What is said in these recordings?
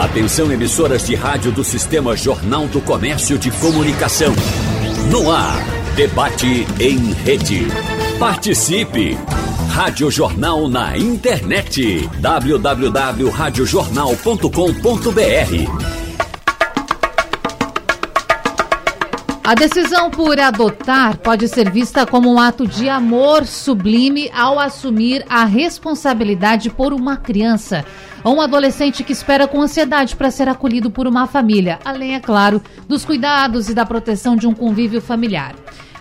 Atenção emissoras de rádio do Sistema Jornal do Comércio de Comunicação. No ar, debate em rede. Participe! Rádio Jornal na internet. www.radiojornal.com.br A decisão por adotar pode ser vista como um ato de amor sublime ao assumir a responsabilidade por uma criança ou um adolescente que espera com ansiedade para ser acolhido por uma família, além, é claro, dos cuidados e da proteção de um convívio familiar.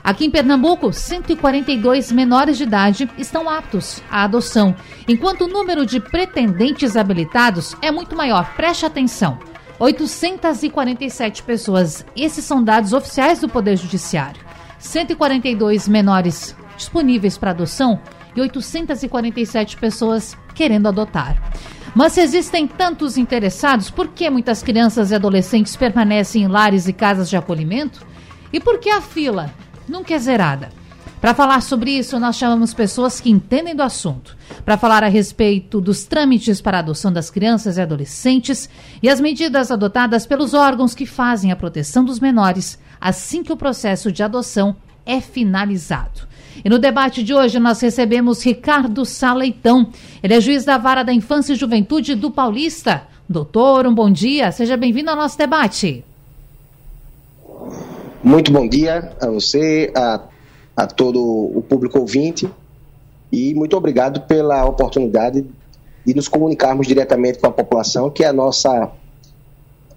Aqui em Pernambuco, 142 menores de idade estão aptos à adoção, enquanto o número de pretendentes habilitados é muito maior. Preste atenção. 847 pessoas. Esses são dados oficiais do Poder Judiciário. 142 menores disponíveis para adoção e 847 pessoas querendo adotar. Mas se existem tantos interessados, por que muitas crianças e adolescentes permanecem em lares e casas de acolhimento? E por que a fila nunca é zerada? Para falar sobre isso, nós chamamos pessoas que entendem do assunto. Para falar a respeito dos trâmites para a adoção das crianças e adolescentes e as medidas adotadas pelos órgãos que fazem a proteção dos menores assim que o processo de adoção é finalizado. E no debate de hoje nós recebemos Ricardo Saleitão. Ele é juiz da Vara da Infância e Juventude do Paulista. Doutor, um bom dia. Seja bem-vindo ao nosso debate. Muito bom dia a você, a a todo o público ouvinte e muito obrigado pela oportunidade de nos comunicarmos diretamente com a população, que é a nossa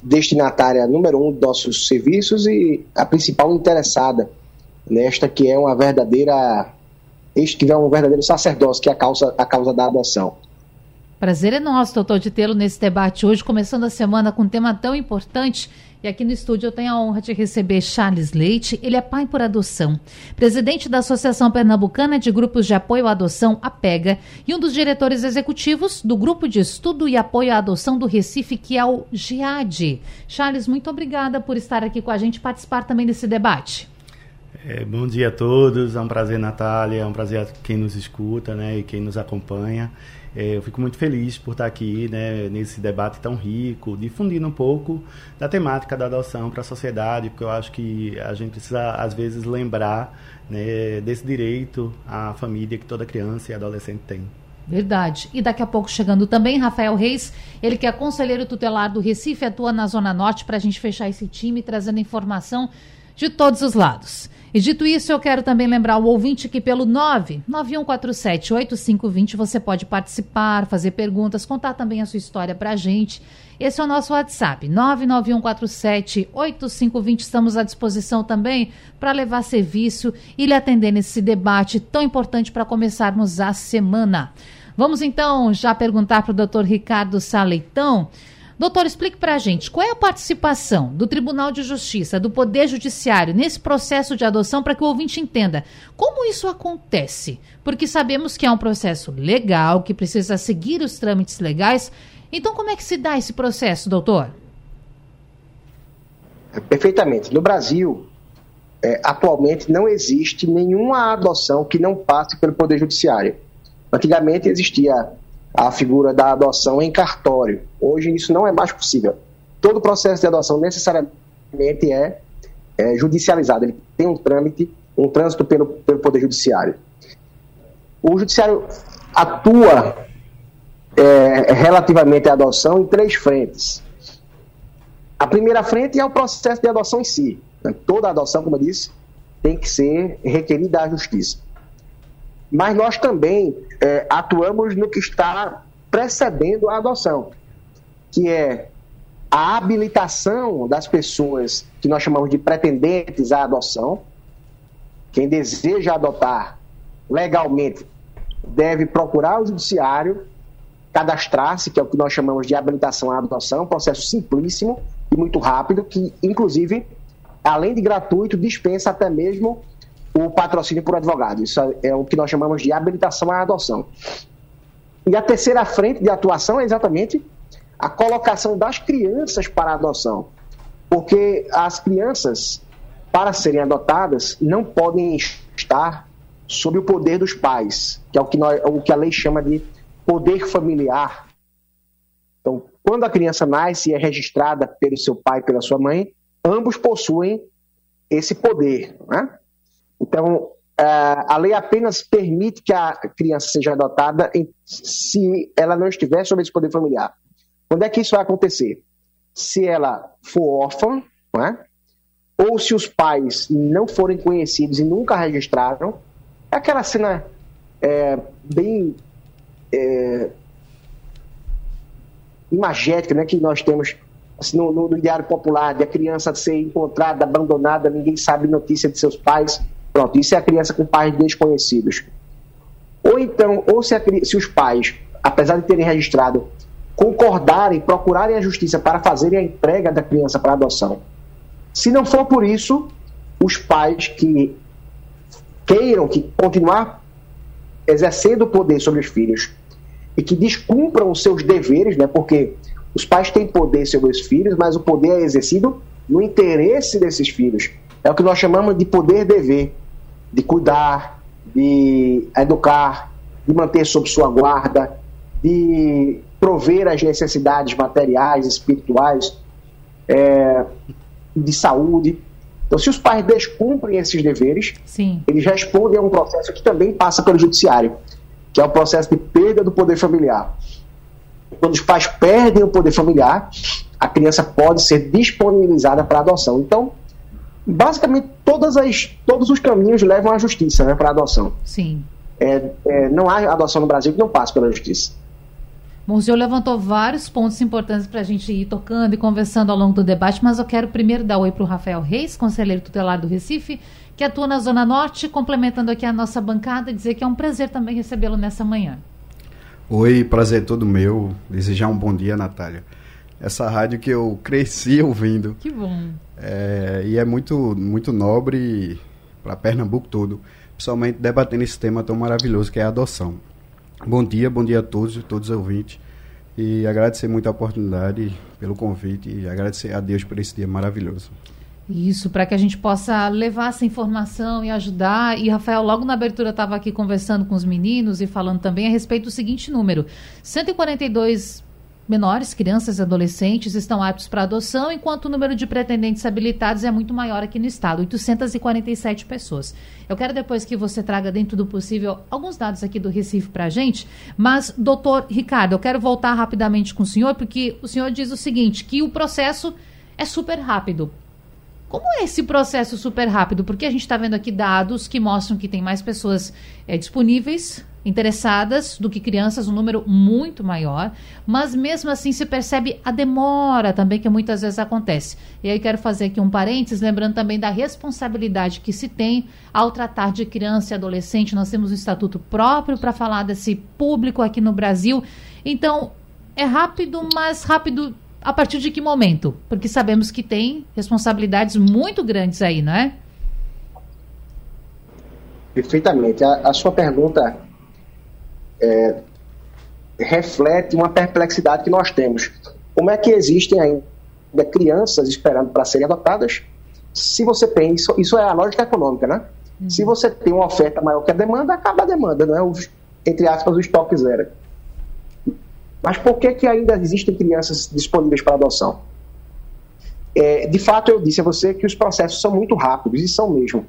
destinatária número um dos nossos serviços e a principal interessada nesta que é uma verdadeira este que é um verdadeiro sacerdócio que é a causa a causa da adoção. Prazer é nosso, doutor, de tê-lo nesse debate hoje, começando a semana com um tema tão importante e aqui no estúdio eu tenho a honra de receber Charles Leite. Ele é pai por adoção, presidente da Associação Pernambucana de Grupos de Apoio à Adoção, APEGA, e um dos diretores executivos do Grupo de Estudo e Apoio à Adoção do Recife, que é o GIAD. Charles, muito obrigada por estar aqui com a gente e participar também desse debate. É, bom dia a todos, é um prazer, Natália, é um prazer quem nos escuta né, e quem nos acompanha. É, eu fico muito feliz por estar aqui né, nesse debate tão rico, difundindo um pouco da temática da adoção para a sociedade, porque eu acho que a gente precisa, às vezes, lembrar né, desse direito à família que toda criança e adolescente tem. Verdade. E daqui a pouco chegando também Rafael Reis, ele que é conselheiro tutelar do Recife, atua na Zona Norte para a gente fechar esse time, trazendo informação de todos os lados. E dito isso, eu quero também lembrar o ouvinte que pelo 991478520 você pode participar, fazer perguntas, contar também a sua história para a gente. Esse é o nosso WhatsApp, 991478520. Estamos à disposição também para levar serviço e lhe atender nesse debate tão importante para começarmos a semana. Vamos então já perguntar para o doutor Ricardo Saleitão. Doutor, explique para a gente qual é a participação do Tribunal de Justiça, do Poder Judiciário nesse processo de adoção para que o ouvinte entenda como isso acontece. Porque sabemos que é um processo legal, que precisa seguir os trâmites legais. Então, como é que se dá esse processo, doutor? É, perfeitamente. No Brasil, é, atualmente não existe nenhuma adoção que não passe pelo Poder Judiciário. Antigamente existia a figura da adoção em cartório. Hoje isso não é mais possível. Todo processo de adoção necessariamente é, é judicializado, ele tem um trâmite, um trânsito pelo, pelo Poder Judiciário. O Judiciário atua é, relativamente à adoção em três frentes. A primeira frente é o processo de adoção em si. Toda adoção, como eu disse, tem que ser requerida à justiça mas nós também é, atuamos no que está precedendo a adoção, que é a habilitação das pessoas que nós chamamos de pretendentes à adoção. Quem deseja adotar legalmente deve procurar o judiciário, cadastrar-se, que é o que nós chamamos de habilitação à adoção, um processo simplíssimo e muito rápido, que inclusive, além de gratuito, dispensa até mesmo o patrocínio por advogado. Isso é o que nós chamamos de habilitação à adoção. E a terceira frente de atuação é exatamente a colocação das crianças para adoção. Porque as crianças, para serem adotadas, não podem estar sob o poder dos pais, que é o que, nós, o que a lei chama de poder familiar. Então, quando a criança nasce e é registrada pelo seu pai e pela sua mãe, ambos possuem esse poder. Né? Então, é, a lei apenas permite que a criança seja adotada se ela não estiver sob esse poder familiar. Quando é que isso vai acontecer? Se ela for órfã, né? ou se os pais não forem conhecidos e nunca registraram. É aquela cena é, bem é, imagética né, que nós temos assim, no, no, no, diário popular, de a criança ser encontrada, abandonada, ninguém sabe notícia de seus pais. Pronto, isso é a criança com pais desconhecidos. Ou então, ou se, a, se os pais, apesar de terem registrado, concordarem, procurarem a justiça para fazerem a entrega da criança para adoção. Se não for por isso, os pais que queiram que continuar exercendo o poder sobre os filhos e que descumpram os seus deveres, né? Porque os pais têm poder sobre os filhos, mas o poder é exercido no interesse desses filhos. É o que nós chamamos de poder-dever, de cuidar, de educar, de manter sob sua guarda, de prover as necessidades materiais, espirituais, é, de saúde. Então, se os pais descumprem esses deveres, Sim. eles respondem a um processo que também passa pelo judiciário, que é o processo de perda do poder familiar. Quando os pais perdem o poder familiar, a criança pode ser disponibilizada para adoção. Então, basicamente, todas as, todos os caminhos levam à justiça né, para adoção. Sim. É, é, não há adoção no Brasil que não passe pela justiça. Bom, o senhor levantou vários pontos importantes para a gente ir tocando e conversando ao longo do debate, mas eu quero primeiro dar oi para o Rafael Reis, conselheiro tutelar do Recife, que atua na Zona Norte, complementando aqui a nossa bancada, e dizer que é um prazer também recebê-lo nessa manhã. Oi, prazer todo meu. Desejar um bom dia, Natália. Essa rádio que eu cresci ouvindo. Que bom. É, e é muito, muito nobre para Pernambuco todo, principalmente debatendo esse tema tão maravilhoso que é a adoção. Bom dia, bom dia a todos, todos os ouvintes. E agradecer muito a oportunidade pelo convite e agradecer a Deus por esse dia maravilhoso. Isso, para que a gente possa levar essa informação e ajudar. E, Rafael, logo na abertura estava aqui conversando com os meninos e falando também a respeito do seguinte número: 142 menores, crianças e adolescentes, estão aptos para adoção, enquanto o número de pretendentes habilitados é muito maior aqui no estado, 847 pessoas. Eu quero depois que você traga, dentro do possível, alguns dados aqui do Recife para a gente, mas, doutor Ricardo, eu quero voltar rapidamente com o senhor, porque o senhor diz o seguinte, que o processo é super rápido. Como é esse processo super rápido? Porque a gente está vendo aqui dados que mostram que tem mais pessoas é, disponíveis interessadas do que crianças, um número muito maior, mas mesmo assim se percebe a demora também que muitas vezes acontece. E aí quero fazer aqui um parênteses, lembrando também da responsabilidade que se tem ao tratar de criança e adolescente. Nós temos um estatuto próprio para falar desse público aqui no Brasil. Então, é rápido, mas rápido a partir de que momento? Porque sabemos que tem responsabilidades muito grandes aí, não é? Perfeitamente. A, a sua pergunta é, reflete uma perplexidade que nós temos. Como é que existem ainda crianças esperando para serem adotadas? Se você tem, isso, isso é a lógica econômica, né? Uhum. Se você tem uma oferta maior que a demanda, acaba a demanda, não é? O, entre aspas, o estoque zero. Mas por que, que ainda existem crianças disponíveis para adoção? É, de fato, eu disse a você que os processos são muito rápidos, e são mesmo.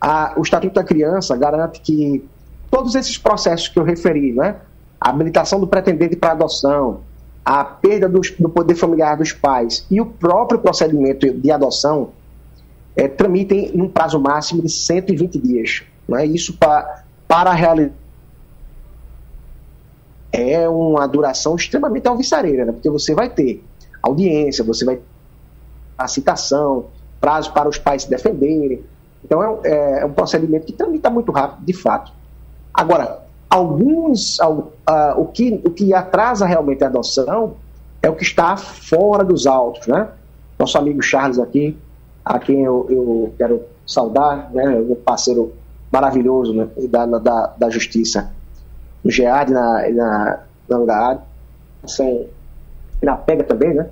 A, o Estatuto da Criança garante que todos esses processos que eu referi, né? a habilitação do pretendente para adoção, a perda do, do, poder familiar dos pais e o próprio procedimento de adoção é, tramitem num prazo máximo de 120 dias. Né? Isso pra, para a realidade é uma duração extremamente alvissareira, né? porque você vai ter audiência, você vai ter a citação, prazo para os pais se defenderem. Então é, é, é um procedimento que está muito rápido, de fato. Agora, alguns, uh, o, que, o que atrasa realmente a adoção é o que está fora dos autos, né? Nosso amigo Charles aqui, a quem eu, eu quero saudar, né? Um parceiro maravilhoso né? da, da, da justiça, no GEAD na, na, na UNGAAD, são na PEGA também, né?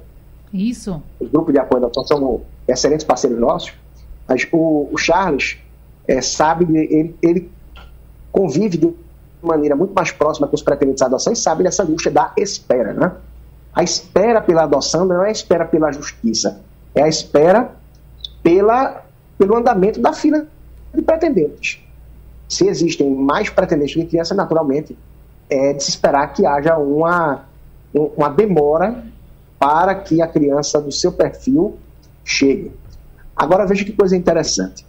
Isso. Os grupos de apoio à adoção são excelentes parceiros nossos. Mas o, o Charles é, sabe, ele, ele convive de maneira muito mais próxima com os pretendentes à adoção e sabe dessa angústia da espera, né? A espera pela adoção não é a espera pela justiça, é a espera pela, pelo andamento da fila de pretendentes. Se existem mais pretendentes de criança, naturalmente, é de se esperar que haja uma, uma demora para que a criança do seu perfil chegue. Agora veja que coisa interessante.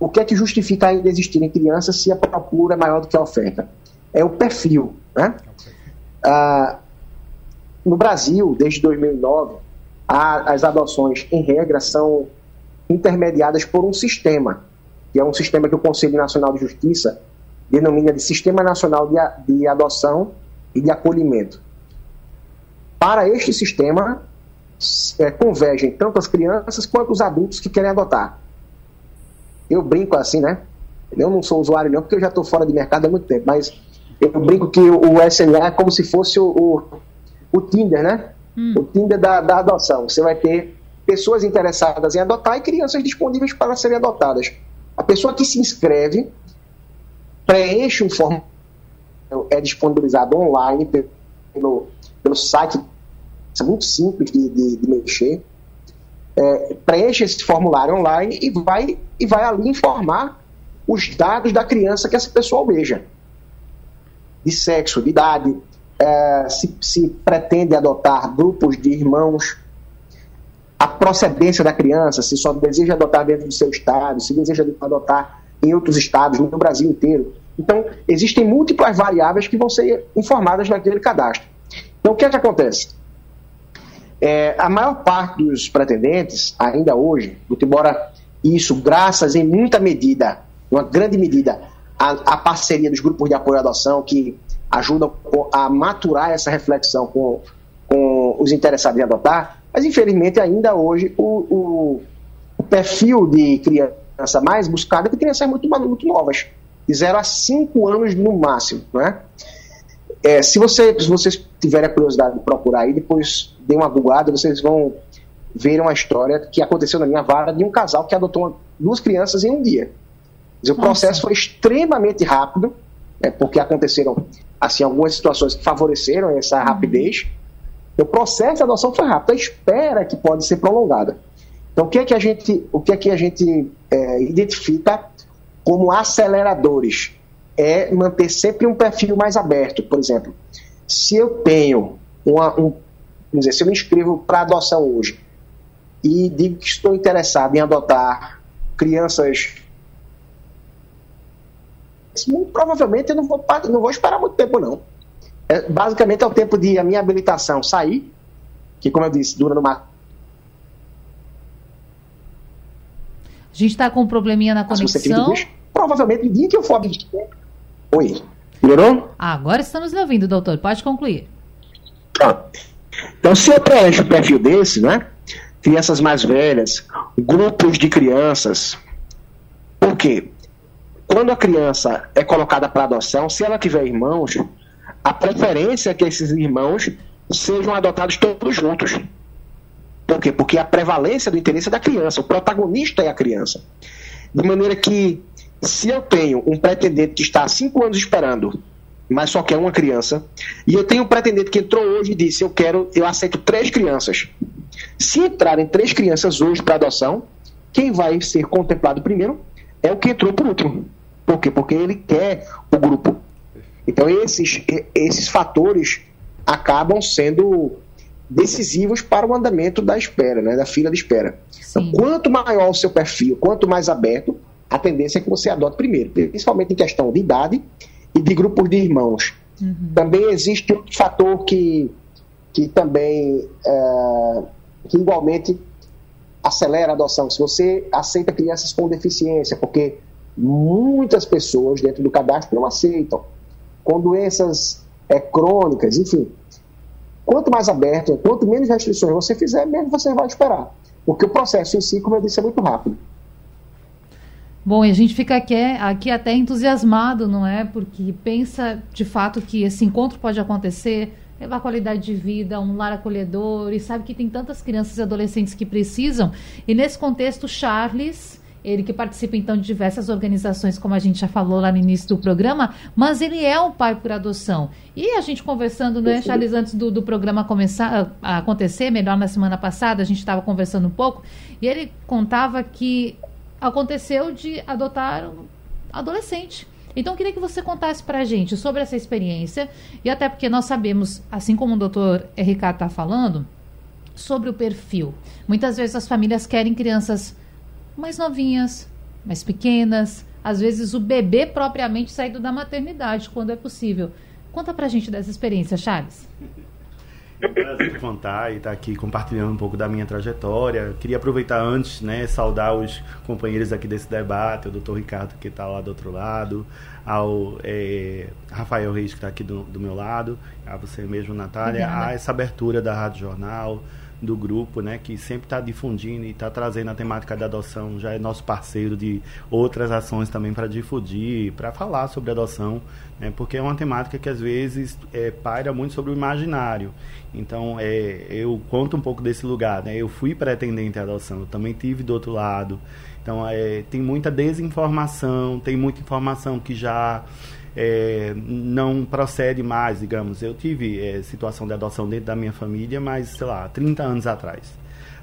O que é que justifica ainda existirem crianças se a procura é maior do que a oferta? É o perfil. Né? Ah, no Brasil, desde 2009, a, as adoções, em regra, são intermediadas por um sistema, que é um sistema que o Conselho Nacional de Justiça denomina de Sistema Nacional de, de Adoção e de Acolhimento. Para este sistema, é, convergem tanto as crianças quanto os adultos que querem adotar. Eu brinco assim, né? Eu não sou usuário não, porque eu já estou fora de mercado há muito tempo, mas eu brinco que o SNA é como se fosse o, o, o Tinder, né? Hum. O Tinder da, da adoção. Você vai ter pessoas interessadas em adotar e crianças disponíveis para serem adotadas. A pessoa que se inscreve preenche um formulário, é disponibilizado online pelo, pelo site, é muito simples de, de, de mexer. É, preenche esse formulário online e vai, e vai ali informar os dados da criança que essa pessoa almeja. De sexo, de idade, é, se, se pretende adotar grupos de irmãos, a procedência da criança, se só deseja adotar dentro do seu estado, se deseja adotar em outros estados, no Brasil inteiro. Então, existem múltiplas variáveis que vão ser informadas naquele cadastro. Então, o que é que acontece? É, a maior parte dos pretendentes, ainda hoje, embora isso, graças em muita medida, uma grande medida, a, a parceria dos grupos de apoio à adoção, que ajudam a maturar essa reflexão com, com os interessados em adotar, mas, infelizmente, ainda hoje, o, o, o perfil de criança mais buscado é de crianças muito, muito novas, de 0 a 5 anos no máximo. Né? É, se, você, se vocês tiverem a curiosidade de procurar aí, depois dê uma googlada, vocês vão ver uma história que aconteceu na minha vara de um casal que adotou duas crianças em um dia. Dizer, o processo foi extremamente rápido, né, porque aconteceram assim algumas situações que favoreceram essa rapidez. O processo de adoção foi rápido, a espera que pode ser prolongada. Então, o que é que a gente, o que é que a gente é, identifica como aceleradores? É manter sempre um perfil mais aberto. Por exemplo, se eu tenho uma, um, vamos dizer, se eu me inscrevo para adoção hoje e digo que estou interessado em adotar crianças muito provavelmente eu não vou, não vou esperar muito tempo, não. É, basicamente é o tempo de a minha habilitação sair, que como eu disse, dura no máximo. A gente está com um probleminha na conexão. provavelmente no dia que eu for Oi, melhorou? Ah, agora estamos lhe ouvindo, doutor. Pode concluir. Pronto. Então, se eu preencho um perfil desse, né? Crianças mais velhas, grupos de crianças. Por quê? Quando a criança é colocada para adoção, se ela tiver irmãos, a preferência é que esses irmãos sejam adotados todos juntos. Por quê? Porque a prevalência do interesse é da criança, o protagonista é a criança. De maneira que, se eu tenho um pretendente que está há cinco anos esperando, mas só quer uma criança, e eu tenho um pretendente que entrou hoje e disse: Eu quero, eu aceito três crianças. Se entrarem três crianças hoje para adoção, quem vai ser contemplado primeiro é o que entrou por último. Por quê? Porque ele quer o grupo. Então, esses, esses fatores acabam sendo decisivos para o andamento da espera, né, da fila de espera. Então, quanto maior o seu perfil, quanto mais aberto, a tendência é que você adote primeiro, principalmente em questão de idade e de grupos de irmãos. Uhum. Também existe outro fator que, que também é, que igualmente acelera a adoção. Se você aceita crianças com deficiência, porque muitas pessoas dentro do cadastro não aceitam com doenças é, crônicas, enfim. Quanto mais aberto, quanto menos restrições você fizer, menos você vai esperar. Porque o processo em si, como eu disse, é muito rápido. Bom, e a gente fica aqui, aqui até entusiasmado, não é? Porque pensa de fato que esse encontro pode acontecer, levar qualidade de vida, um lar acolhedor, e sabe que tem tantas crianças e adolescentes que precisam. E nesse contexto, Charles Ele que participa então de diversas organizações, como a gente já falou lá no início do programa, mas ele é um pai por adoção. E a gente conversando, né, Charles, antes do, do programa começar a acontecer, melhor na semana passada, a gente estava conversando um pouco, e ele contava que aconteceu de adotar um adolescente. Então, eu queria que você contasse para a gente sobre essa experiência, e até porque nós sabemos, assim como o doutor Ricardo está falando, sobre o perfil. Muitas vezes as famílias querem crianças mais novinhas, mais pequenas, às vezes o bebê propriamente saído da maternidade, quando é possível. Conta pra gente dessa experiência, Charles. É um prazer contar e estar aqui compartilhando um pouco da minha trajetória. Queria aproveitar antes, né, saudar os companheiros aqui desse debate, o doutor Ricardo que está lá do outro lado, ao é, Rafael Reis que está aqui do, do, meu lado, a você mesmo, Natália, Obrigada. a essa abertura da Rádio Jornal, do grupo, né, que sempre está difundindo e está trazendo a temática da adoção, já é nosso parceiro de outras ações também para difundir, para falar sobre adoção, né, porque é uma temática que às vezes é, paira muito sobre o imaginário. Então, é, eu conto um pouco desse lugar, né, eu fui pretendente à adoção, eu também tive do outro lado. Então, é, tem muita desinformação, tem muita informação que já é, não procede mais, digamos. Eu tive é, situação de adoção dentro da minha família, mas, sei lá, 30 anos atrás.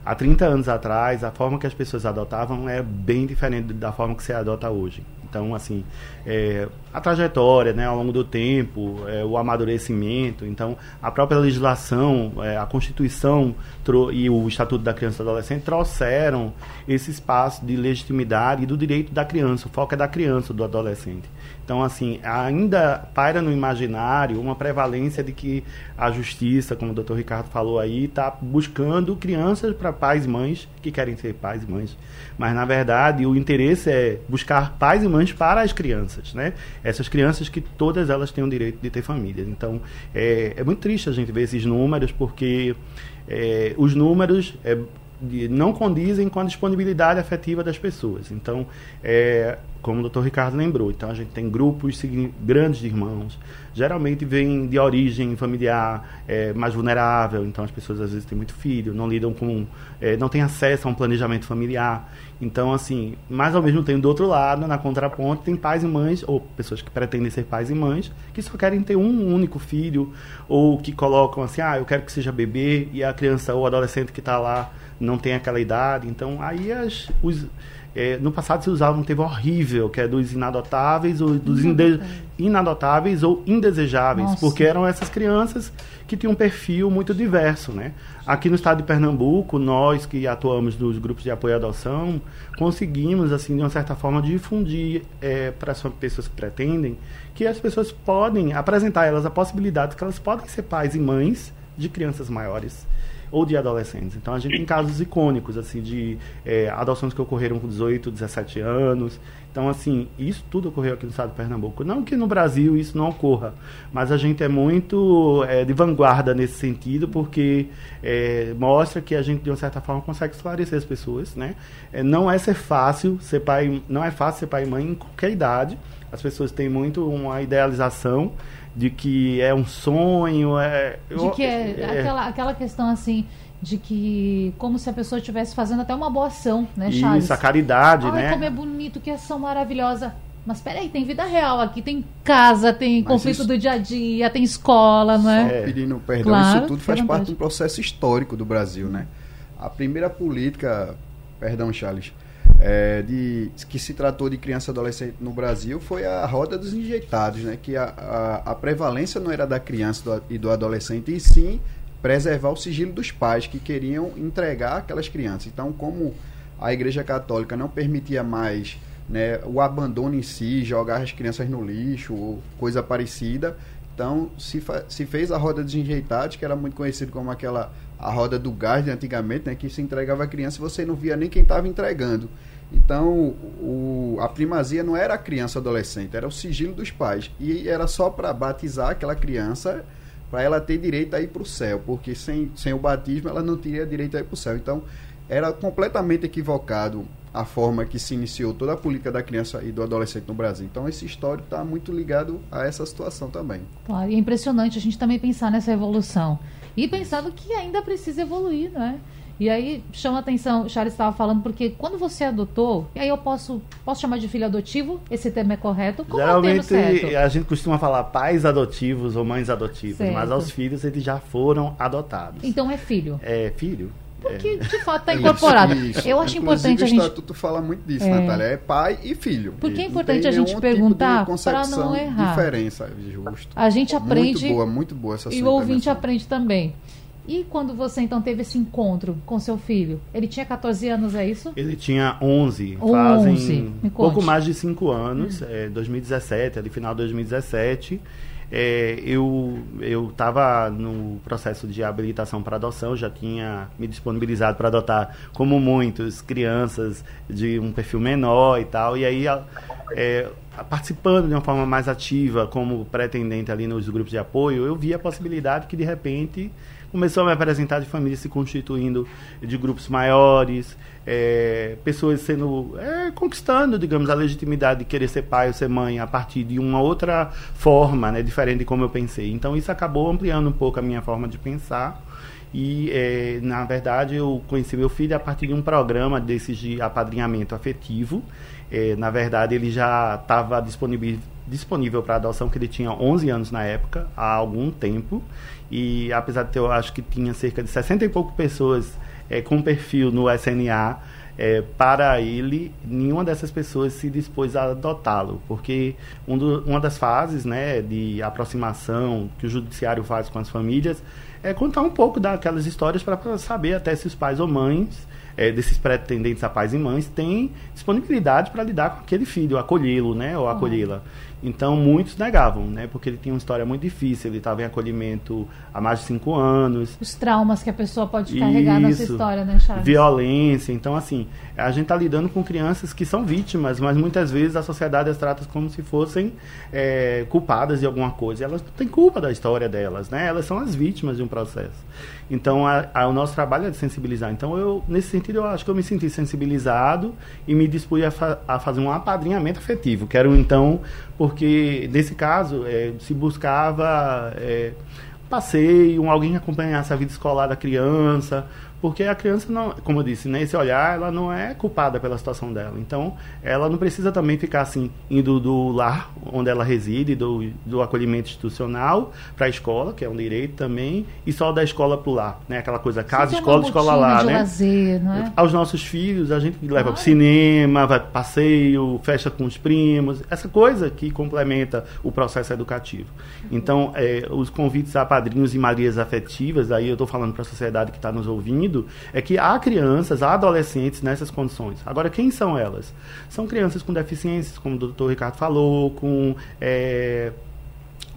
Há 30 anos atrás, a forma que as pessoas adotavam é bem diferente da forma que você adota hoje. Então, assim, é, a trajetória, né, ao longo do tempo, é, o amadurecimento, então, a própria legislação, é, a Constituição e o Estatuto da Criança e do Adolescente trouxeram esse espaço de legitimidade e do direito da criança. O foco é da criança, do adolescente. Então, assim, ainda paira no imaginário uma prevalência de que a justiça, como o doutor Ricardo falou aí, está buscando crianças para pais e mães que querem ser pais e mães. Mas, na verdade, o interesse é buscar pais e mães para as crianças, né? Essas crianças que todas elas têm o direito de ter família. Então, é, é muito triste a gente ver esses números, porque é, os números... É, não condizem com a disponibilidade afetiva das pessoas. Então, é, como o doutor Ricardo lembrou. Então a gente tem grupos grandes de irmãos, geralmente vêm de origem familiar é, mais vulnerável, então as pessoas às vezes têm muito filho, não lidam com, é, não têm acesso a um planejamento familiar. Então, assim, mas ao mesmo tempo, do outro lado, na contraponto, tem pais e mães, ou pessoas que pretendem ser pais e mães, que só querem ter um único filho, ou que colocam assim, ah, eu quero que seja bebê, e a criança ou adolescente que está lá não tem aquela idade. Então, aí as, os é, no passado se usava um termo horrível, que é dos inadotáveis ou dos inde inadotáveis ou indesejáveis, Nossa. porque eram essas crianças que tinham um perfil muito diverso, né? Aqui no estado de Pernambuco, nós que atuamos nos grupos de apoio à adoção, conseguimos, assim, de uma certa forma, difundir é, para as pessoas que pretendem que as pessoas podem apresentar a elas a possibilidade que elas podem ser pais e mães de crianças maiores ou de adolescentes. Então a gente tem casos icônicos, assim, de é, adoções que ocorreram com 18, 17 anos. Então, assim, isso tudo ocorreu aqui no estado de Pernambuco. Não que no Brasil isso não ocorra, mas a gente é muito é, de vanguarda nesse sentido, porque é, mostra que a gente, de uma certa forma, consegue esclarecer as pessoas, né? É, não é ser fácil ser pai, não é fácil ser pai e mãe em qualquer idade. As pessoas têm muito uma idealização de que é um sonho, é... De que é, é, Aquela, aquela questão assim de que como se a pessoa estivesse fazendo até uma boa ação, né, Charles? Isso, a caridade, Ai, né? como é bonito, que ação maravilhosa. Mas peraí, tem vida real aqui, tem casa, tem Mas conflito isso... do dia a dia, tem escola, não é? Só pedindo perdão, claro, isso tudo faz parte de um processo histórico do Brasil, né? A primeira política, perdão, Charles, é, de, que se tratou de criança e adolescente no Brasil foi a roda dos enjeitados, né? que a, a, a prevalência não era da criança do, e do adolescente, e sim preservar o sigilo dos pais que queriam entregar aquelas crianças. Então, como a Igreja Católica não permitia mais né, o abandono em si, jogar as crianças no lixo ou coisa parecida, então se, se fez a roda dos enjeitados, que era muito conhecido como aquela a roda do gás de antigamente, né, que se entregava a criança e você não via nem quem estava entregando. Então, o, a primazia não era a criança adolescente, era o sigilo dos pais. E era só para batizar aquela criança, para ela ter direito a ir para o céu, porque sem, sem o batismo ela não teria direito a ir para o céu. Então, era completamente equivocado a forma que se iniciou toda a política da criança e do adolescente no Brasil. Então, esse histórico está muito ligado a essa situação também. Claro, e é impressionante a gente também pensar nessa evolução. E pensando que ainda precisa evoluir, não é? E aí chama atenção, o Charles estava falando, porque quando você adotou, e aí eu posso, posso chamar de filho adotivo? Esse termo é correto? Como Geralmente é o termo a gente costuma falar pais adotivos ou mães adotivas, certo. mas aos filhos eles já foram adotados. Então é filho? É filho. Porque, é. de fato, está incorporado. Isso, isso. Eu acho Inclusive, importante a gente... o estatuto fala muito disso, é. Natália. É pai e filho. Porque é importante a gente perguntar tipo para não errar. diferença, justo. A gente aprende... Muito boa, muito boa essa E o ouvinte aprende também. E quando você então teve esse encontro com seu filho? Ele tinha 14 anos, é isso? Ele tinha 11. 11. Fazem pouco mais de 5 anos. Hum. É, 2017, ali final de 2017. É, eu estava no processo de habilitação para adoção, já tinha me disponibilizado para adotar, como muitos, crianças de um perfil menor e tal. E aí, é, participando de uma forma mais ativa como pretendente ali nos grupos de apoio, eu vi a possibilidade que de repente começou a me apresentar de famílias se constituindo de grupos maiores, é, pessoas sendo é, conquistando, digamos, a legitimidade de querer ser pai ou ser mãe a partir de uma outra forma, né, diferente de como eu pensei. Então isso acabou ampliando um pouco a minha forma de pensar. E, é, na verdade, eu conheci meu filho a partir de um programa desses de apadrinhamento afetivo. É, na verdade, ele já estava disponível, disponível para adoção, que ele tinha 11 anos na época, há algum tempo. E apesar de ter, eu acho que tinha cerca de 60 e pouco pessoas é, com perfil no SNA, é, para ele, nenhuma dessas pessoas se dispôs a adotá-lo, porque um do, uma das fases né, de aproximação que o judiciário faz com as famílias é contar um pouco daquelas histórias para saber até se os pais ou mães é, desses pretendentes a pais e mães têm disponibilidade para lidar com aquele filho, acolhê-lo, né, ou acolhê-la. Então, muitos negavam, né? Porque ele tinha uma história muito difícil. Ele estava em acolhimento há mais de cinco anos. Os traumas que a pessoa pode carregar Isso, nessa história, né, Charles? Violência. Então, assim, a gente está lidando com crianças que são vítimas, mas muitas vezes a sociedade as trata como se fossem é, culpadas de alguma coisa. Elas não têm culpa da história delas, né? Elas são as vítimas de um processo. Então, a, a, o nosso trabalho é de sensibilizar. Então, eu, nesse sentido, eu acho que eu me senti sensibilizado e me dispus a, fa a fazer um apadrinhamento afetivo. Quero, então, porque nesse caso é, se buscava é, passeio, alguém acompanhasse a vida escolar da criança, porque a criança não, como eu disse, nesse né, olhar, ela não é culpada pela situação dela. Então, ela não precisa também ficar assim, indo do lar onde ela reside, do, do acolhimento institucional para a escola, que é um direito também, e só da escola para o lar, né? Aquela coisa, casa, Sim, escola, escola lá, né? Lazer, não é? Aos nossos filhos, a gente leva para cinema, vai passeio, festa com os primos, essa coisa que complementa o processo educativo. Então, é, os convites a padrinhos e marias afetivas, aí eu estou falando para a sociedade que está nos ouvindo, é que há crianças, há adolescentes nessas condições. Agora, quem são elas? São crianças com deficiências, como o doutor Ricardo falou, com é,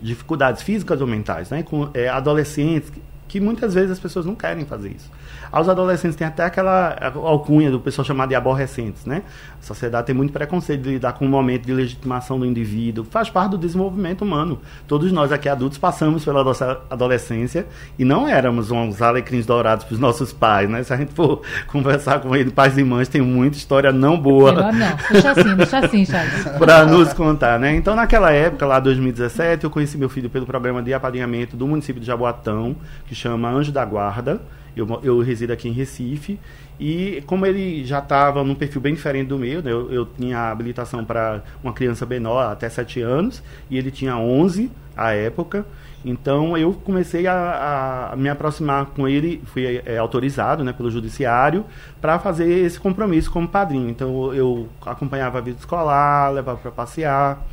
dificuldades físicas ou mentais, né? com é, adolescentes que muitas vezes as pessoas não querem fazer isso. Aos adolescentes tem até aquela alcunha do pessoal chamado de aborrecentes, né? A sociedade tem muito preconceito de lidar com o momento de legitimação do indivíduo. Faz parte do desenvolvimento humano. Todos nós aqui adultos passamos pela nossa adolescência e não éramos uns alecrins dourados para os nossos pais, né? Se a gente for conversar com ele, pais e mães, tem muita história não boa. Melhor não. Deixa assim, deixa assim, Charles. para nos contar, né? Então, naquela época, lá 2017, eu conheci meu filho pelo programa de apadrinhamento do município de Jaboatão, que chama Anjo da Guarda. Eu, eu resido aqui em Recife. E como ele já estava num perfil bem diferente do meu, né, eu, eu tinha habilitação para uma criança menor até 7 anos, e ele tinha 11 à época. Então eu comecei a, a me aproximar com ele, fui é, autorizado né, pelo judiciário para fazer esse compromisso como padrinho. Então eu acompanhava a vida escolar, levava para passear.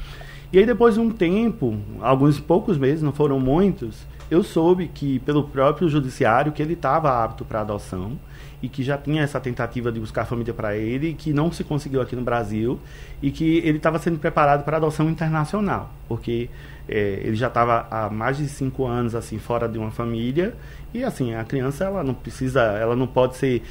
E aí depois de um tempo, alguns poucos meses, não foram muitos, eu soube que, pelo próprio judiciário, que ele estava apto para adoção e que já tinha essa tentativa de buscar família para ele, que não se conseguiu aqui no Brasil e que ele estava sendo preparado para adoção internacional, porque é, ele já estava há mais de cinco anos assim fora de uma família e assim a criança ela não precisa, ela não pode ser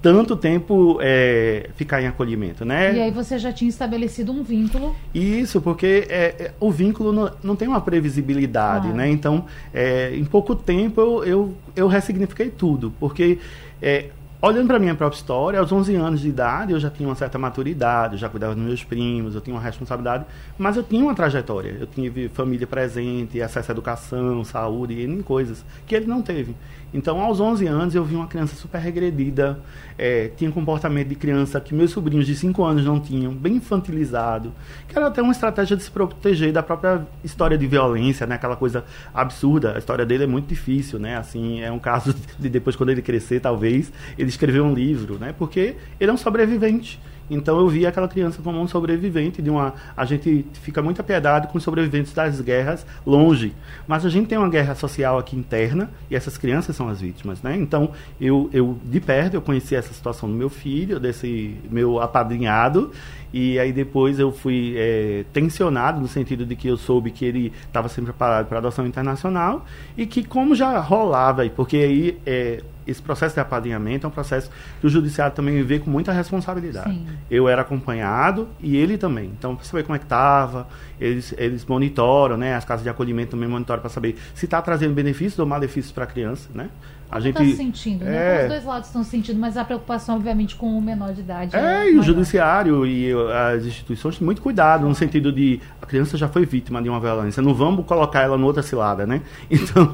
tanto tempo é, ficar em acolhimento, né? E aí você já tinha estabelecido um vínculo? Isso, porque é, é o vínculo não, não, tem uma previsibilidade, né? Então, é, em pouco tempo eu, eu, eu ressignifiquei tudo, porque é, olhando para minha própria história, aos 11 anos de idade eu já tinha uma certa maturidade, eu já cuidava dos meus primos, eu tinha uma responsabilidade, mas eu tinha uma trajetória, eu tinha família presente, acesso à educação, saúde e coisas que ele não teve. Então, aos 11 anos, eu vi uma criança super regredida, é, tinha comportamento de criança que meus sobrinhos de 5 anos não tinham, bem infantilizado, que era até uma estratégia de se proteger da própria história de violência, né? Aquela coisa absurda. A história dele é muito difícil, né? Assim, é um caso de depois, quando ele crescer, talvez, ele escrever um livro, né? Porque ele é um sobrevivente. Então eu vi aquela criança como um sobrevivente de uma. A gente fica muito apiedado com os sobreviventes das guerras longe, mas a gente tem uma guerra social aqui interna e essas crianças são as vítimas, né? Então eu, eu de perto eu conheci essa situação do meu filho, desse meu apadrinhado e aí depois eu fui é, tensionado no sentido de que eu soube que ele estava sempre preparado para adoção internacional e que como já rolava, porque aí é, esse processo de apadrinhamento é um processo que o judiciário também vê com muita responsabilidade. Sim. Eu era acompanhado e ele também. Então, para saber como é que estava, eles, eles monitoram, né? As casas de acolhimento também monitoram para saber se está trazendo benefícios ou malefícios para a criança, né? A gente está sentindo, né? é... Os dois lados estão sentindo, mas a preocupação, obviamente, com o menor de idade. É, é e o judiciário e as instituições têm muito cuidado, no sentido de a criança já foi vítima de uma violência, não vamos colocar ela noutra cilada, né? Então,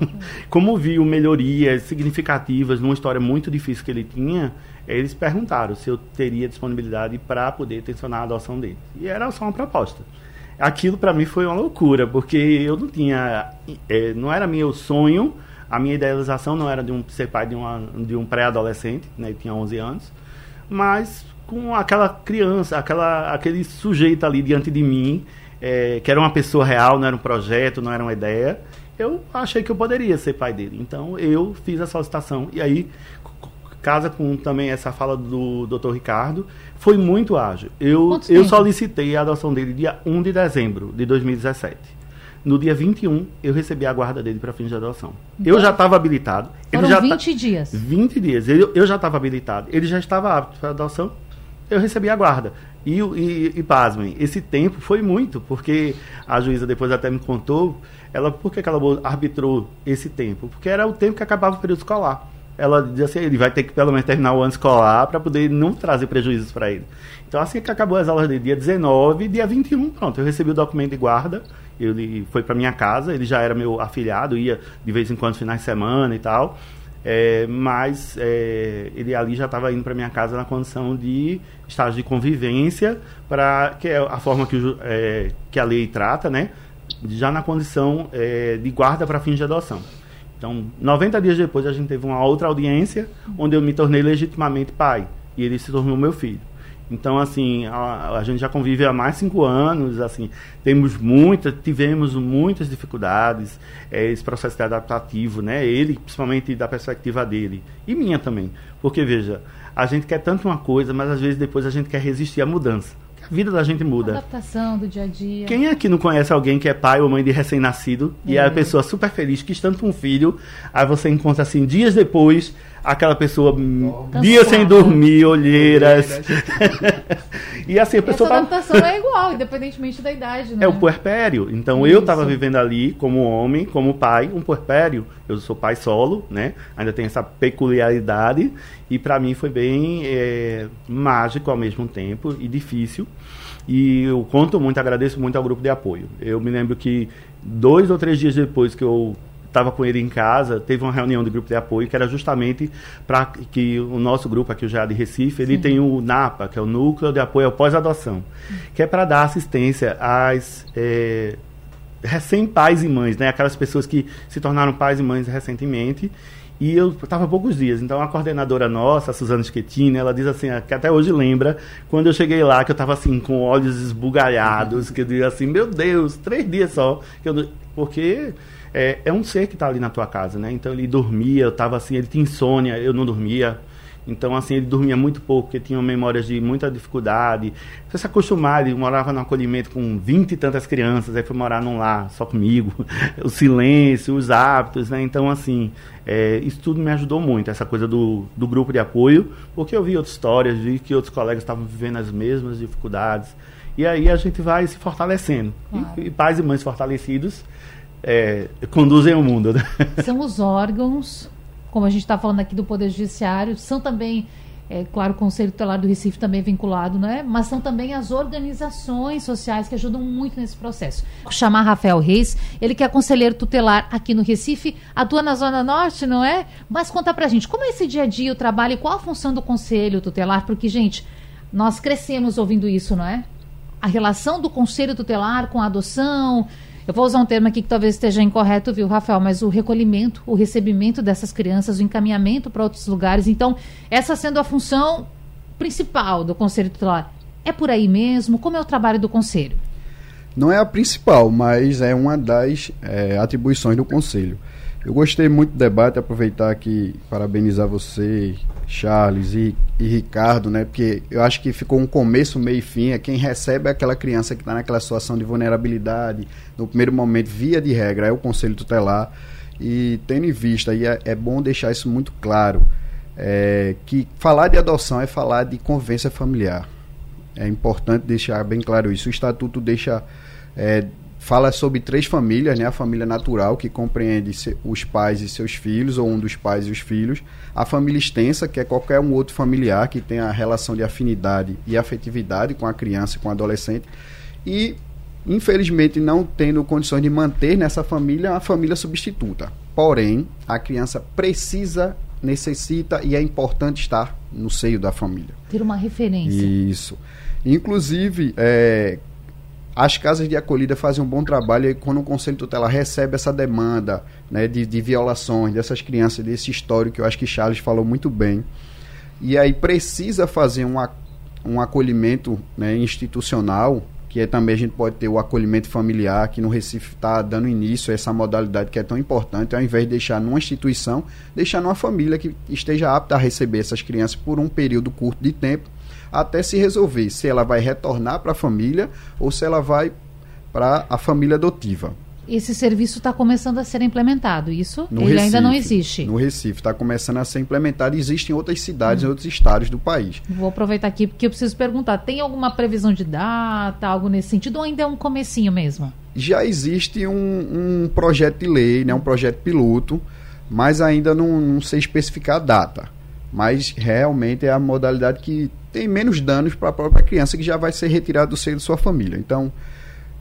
como viu melhorias significativas numa história muito difícil que ele tinha, eles perguntaram se eu teria disponibilidade para poder tensionar a adoção dele. E era só uma proposta. Aquilo para mim foi uma loucura, porque eu não tinha, é, não era meu sonho a minha idealização não era de um, ser pai de, uma, de um pré-adolescente, né, ele tinha 11 anos, mas com aquela criança, aquela, aquele sujeito ali diante de mim, é, que era uma pessoa real, não era um projeto, não era uma ideia, eu achei que eu poderia ser pai dele. Então eu fiz a solicitação. E aí, casa com também essa fala do Dr. Ricardo, foi muito ágil. Eu, eu solicitei a adoção dele dia 1 de dezembro de 2017. No dia 21, eu recebi a guarda dele para fins de adoção. Então, eu já estava habilitado. Foram ele já 20 tá, dias. 20 dias. Ele, eu já estava habilitado. Ele já estava apto para adoção. Eu recebi a guarda. E, e, e pasmem, esse tempo foi muito, porque a juíza depois até me contou, ela, por que, que ela arbitrou esse tempo? Porque era o tempo que acabava o período escolar ela diz assim, ele vai ter que pelo menos terminar o ano escolar para poder não trazer prejuízos para ele. Então assim que acabou as aulas de dia 19, dia 21, pronto, eu recebi o documento de guarda, ele foi para minha casa, ele já era meu afilhado, ia de vez em quando finais de semana e tal, é, mas é, ele ali já estava indo para minha casa na condição de estágio de convivência, para que é a forma que, o, é, que a lei trata, né? Já na condição é, de guarda para fins de adoção. Então, 90 dias depois, a gente teve uma outra audiência onde eu me tornei legitimamente pai e ele se tornou meu filho. Então, assim, a, a, gente já convive há mais de cinco anos, assim, temos muitas, tivemos muitas dificuldades, é, esse processo de adaptativo, né? Ele, principalmente da perspectiva dele, e minha também. Porque, veja, a gente quer tanto uma coisa, mas às vezes depois a gente quer resistir à mudança a vida da gente muda. A adaptação do dia a dia. Quem aqui não conhece alguém que é pai ou mãe de recém-nascido é. e é a pessoa super feliz, quis tanto um filho, aí você encontra assim, dias depois, aquela pessoa dias sem dormir, olheiras. e assim, a pessoa. Essa adaptação tá... é igual, independentemente da idade, né? É o puerpério. Então Isso. eu estava vivendo ali como homem, como pai, um puerpério. Eu sou pai solo, né? Ainda tem essa peculiaridade. E para mim foi bem é, mágico ao mesmo tempo e difícil. E eu conto muito, agradeço muito ao grupo de apoio. Eu me lembro que dois ou três dias depois que eu estava com ele em casa, teve uma reunião de grupo de apoio que era justamente para que o nosso grupo aqui, o GA de Recife, ele Sim. tem o NAPA, que é o Núcleo de Apoio ao Pós-Adoção, que é para dar assistência às é, recém-pais e mães, né? aquelas pessoas que se tornaram pais e mães recentemente e eu estava há poucos dias. Então a coordenadora nossa, a Suzana Schettini, ela diz assim, que até hoje lembra, quando eu cheguei lá, que eu estava assim, com olhos esbugalhados, que eu dizia assim, meu Deus, três dias só. Que eu, porque é, é um ser que está ali na tua casa, né? Então ele dormia, eu estava assim, ele tinha insônia, eu não dormia. Então, assim, ele dormia muito pouco, porque tinha memórias de muita dificuldade. Você se acostumar, ele morava no acolhimento com vinte e tantas crianças, aí foi morar num lar só comigo. o silêncio, os hábitos, né? Então, assim, é, isso tudo me ajudou muito, essa coisa do, do grupo de apoio, porque eu vi outras histórias, vi que outros colegas estavam vivendo as mesmas dificuldades. E aí a gente vai se fortalecendo. Claro. E, e pais e mães fortalecidos é, conduzem o mundo. Né? São os órgãos, como a gente está falando aqui do Poder Judiciário, são também é claro, o Conselho Tutelar do Recife também é vinculado, né? Mas são também as organizações sociais que ajudam muito nesse processo. Vou chamar Rafael Reis, ele que é conselheiro tutelar aqui no Recife, atua na Zona Norte, não é? Mas conta pra gente, como é esse dia a dia, o trabalho e qual a função do Conselho Tutelar? Porque, gente, nós crescemos ouvindo isso, não é? A relação do Conselho Tutelar com a adoção, eu vou usar um termo aqui que talvez esteja incorreto, viu, Rafael? Mas o recolhimento, o recebimento dessas crianças, o encaminhamento para outros lugares. Então, essa sendo a função principal do Conselho Tutelar. É por aí mesmo? Como é o trabalho do Conselho? Não é a principal, mas é uma das é, atribuições do Conselho. Eu gostei muito do debate, aproveitar aqui, parabenizar você, Charles e, e, Ricardo, né? Porque eu acho que ficou um começo, meio e fim. É quem recebe aquela criança que está naquela situação de vulnerabilidade, no primeiro momento, via de regra, é o Conselho Tutelar. E tendo em vista, e é, é bom deixar isso muito claro, é, que falar de adoção é falar de convivência familiar. É importante deixar bem claro isso. O Estatuto deixa é, fala sobre três famílias, né? A família natural, que compreende os pais e seus filhos, ou um dos pais e os filhos. A família extensa, que é qualquer um outro familiar que tem a relação de afinidade e afetividade com a criança e com o adolescente. E, infelizmente, não tendo condições de manter nessa família a família substituta. Porém, a criança precisa, necessita e é importante estar no seio da família. Ter uma referência. Isso. Inclusive, é, as casas de acolhida fazem um bom trabalho e quando o Conselho Tutelar recebe essa demanda né, de, de violações dessas crianças, desse histórico que eu acho que Charles falou muito bem, e aí precisa fazer um, um acolhimento né, institucional, que é, também a gente pode ter o acolhimento familiar, que no Recife está dando início a essa modalidade que é tão importante, ao invés de deixar numa instituição, deixar numa família que esteja apta a receber essas crianças por um período curto de tempo, até se resolver se ela vai retornar para a família ou se ela vai para a família adotiva. Esse serviço está começando a ser implementado, isso? No Ele Recife, ainda não existe. No Recife, está começando a ser implementado. Existem em outras cidades, hum. em outros estados do país. Vou aproveitar aqui porque eu preciso perguntar: tem alguma previsão de data, algo nesse sentido, ou ainda é um comecinho mesmo? Já existe um, um projeto de lei, né, um projeto piloto, mas ainda não, não sei especificar a data. Mas realmente é a modalidade que tem menos danos para a própria criança que já vai ser retirada do seio de sua família. Então,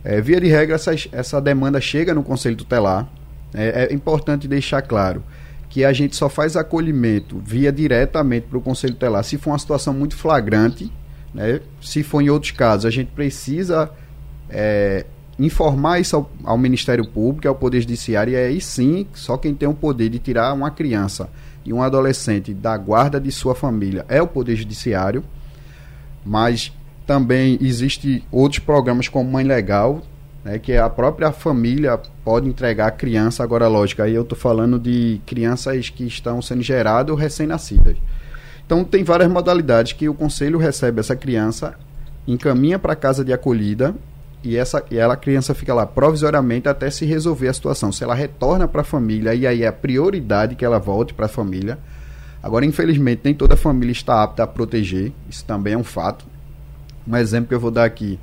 é, via de regra, essa, essa demanda chega no Conselho Tutelar. É, é, importante deixar claro que a gente só faz acolhimento via diretamente para o Conselho Tutelar se for uma situação muito flagrante. Né? Se for em outros casos, a gente precisa é, informar isso ao, ao, Ministério Público, ao Poder Judiciário, e aí sim, só quem tem o poder de tirar uma criança e um adolescente da guarda de sua família é o Poder Judiciário mas também existe outros programas como Mãe Legal, né, que a própria família pode entregar a criança, agora lógico, aí eu estou falando de crianças que estão sendo geradas ou recém-nascidas. Então tem várias modalidades que o conselho recebe essa criança, encaminha para a casa de acolhida e essa e ela a criança fica lá provisoriamente até se resolver a situação. Se ela retorna para a família e aí é a prioridade que ela volte para a família, Agora, infelizmente, nem toda família está apta a proteger, isso também é um fato. Um exemplo que eu vou dar aqui,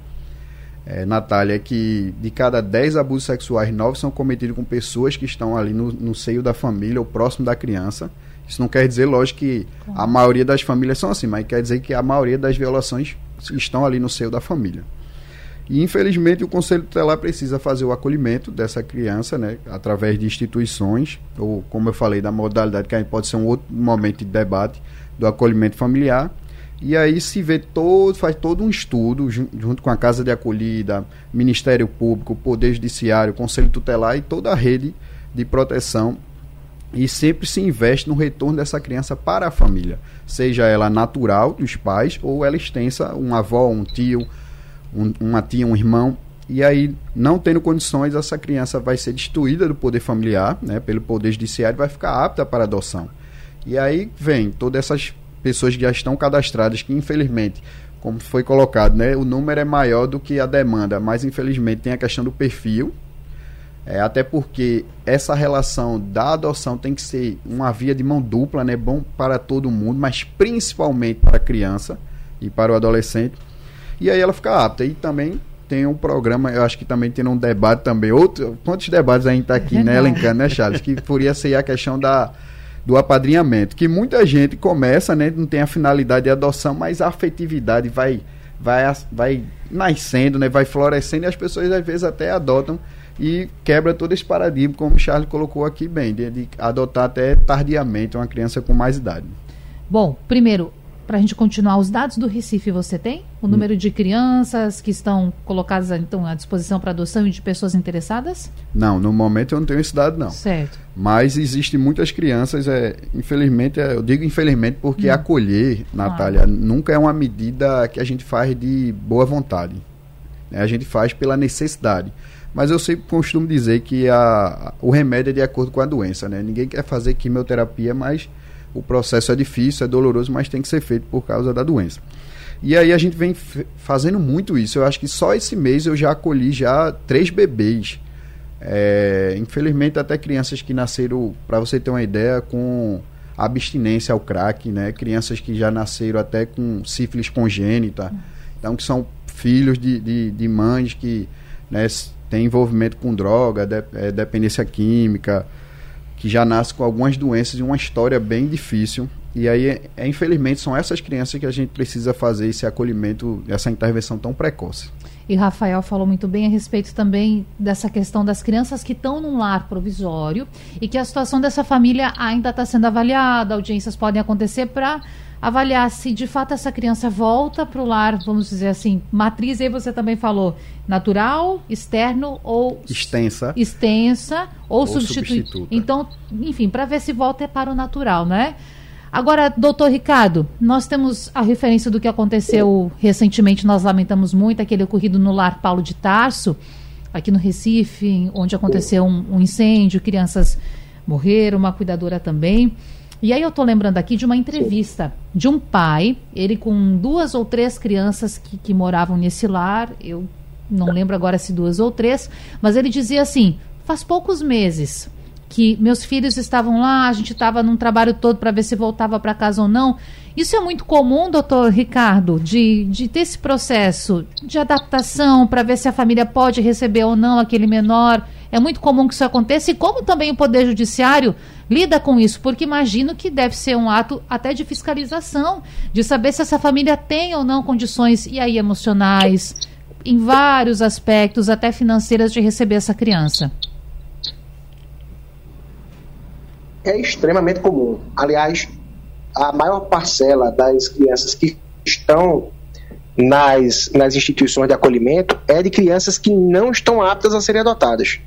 é, Natália, é que de cada 10 abusos sexuais, 9 são cometidos com pessoas que estão ali no, no seio da família ou próximo da criança. Isso não quer dizer, lógico, que a maioria das famílias são assim, mas quer dizer que a maioria das violações estão ali no seio da família. E infelizmente o Conselho Tutelar precisa fazer o acolhimento dessa criança, né, através de instituições, ou como eu falei, da modalidade que pode ser um outro momento de debate do acolhimento familiar. E aí se vê todo, faz todo um estudo junto com a Casa de Acolhida, Ministério Público, Poder Judiciário, Conselho Tutelar e toda a rede de proteção e sempre se investe no retorno dessa criança para a família, seja ela natural dos pais ou ela extensa, um avó, um tio, um, uma tia, um irmão, e aí, não tendo condições, essa criança vai ser destruída do poder familiar, né, pelo poder judiciário, vai ficar apta para adoção. E aí vem todas essas pessoas que já estão cadastradas, que infelizmente, como foi colocado, né, o número é maior do que a demanda, mas infelizmente tem a questão do perfil, é, até porque essa relação da adoção tem que ser uma via de mão dupla, né, bom para todo mundo, mas principalmente para a criança e para o adolescente e aí ela fica apta. E também tem um programa, eu acho que também tem um debate também, outro, quantos debates a gente está aqui, né, elencando, né, Charles? Que poderia ser a questão da, do apadrinhamento, que muita gente começa, né, não tem a finalidade de adoção, mas a afetividade vai vai vai nascendo, né, vai florescendo e as pessoas às vezes até adotam e quebra todo esse paradigma, como o Charles colocou aqui bem, de, de adotar até tardiamente uma criança com mais idade. Bom, primeiro, para a gente continuar, os dados do Recife você tem? O número de crianças que estão colocadas então, à disposição para adoção e de pessoas interessadas? Não, no momento eu não tenho esse dado, não. Certo. Mas existem muitas crianças, é, infelizmente, é, eu digo infelizmente porque hum. acolher, Natália, nunca é uma medida que a gente faz de boa vontade. Né? A gente faz pela necessidade. Mas eu sempre costumo dizer que a, o remédio é de acordo com a doença, né? Ninguém quer fazer quimioterapia, mas o processo é difícil, é doloroso, mas tem que ser feito por causa da doença. E aí a gente vem fazendo muito isso. Eu acho que só esse mês eu já acolhi já três bebês. É, infelizmente até crianças que nasceram, para você ter uma ideia, com abstinência ao crack, né? Crianças que já nasceram até com sífilis congênita. Então que são filhos de, de, de mães que né, têm envolvimento com droga, de, é, dependência química, que já nasce com algumas doenças e uma história bem difícil. E aí, é, é, infelizmente, são essas crianças que a gente precisa fazer esse acolhimento, essa intervenção tão precoce. E Rafael falou muito bem a respeito também dessa questão das crianças que estão num lar provisório e que a situação dessa família ainda está sendo avaliada, audiências podem acontecer para avaliar se de fato essa criança volta para o lar, vamos dizer assim, matriz, aí você também falou, natural, externo ou extensa, extensa ou, ou substituta. Então, enfim, para ver se volta é para o natural, né? Agora, doutor Ricardo, nós temos a referência do que aconteceu recentemente, nós lamentamos muito, aquele ocorrido no lar Paulo de Tarso, aqui no Recife, onde aconteceu um, um incêndio, crianças morreram, uma cuidadora também. E aí eu tô lembrando aqui de uma entrevista de um pai, ele com duas ou três crianças que, que moravam nesse lar, eu não lembro agora se duas ou três, mas ele dizia assim: faz poucos meses que meus filhos estavam lá, a gente estava num trabalho todo para ver se voltava para casa ou não. Isso é muito comum, doutor Ricardo, de, de ter esse processo de adaptação para ver se a família pode receber ou não aquele menor. É muito comum que isso aconteça e como também o Poder Judiciário lida com isso, porque imagino que deve ser um ato até de fiscalização, de saber se essa família tem ou não condições, e aí emocionais, em vários aspectos, até financeiras, de receber essa criança. É extremamente comum. Aliás, a maior parcela das crianças que estão nas, nas instituições de acolhimento é de crianças que não estão aptas a serem adotadas.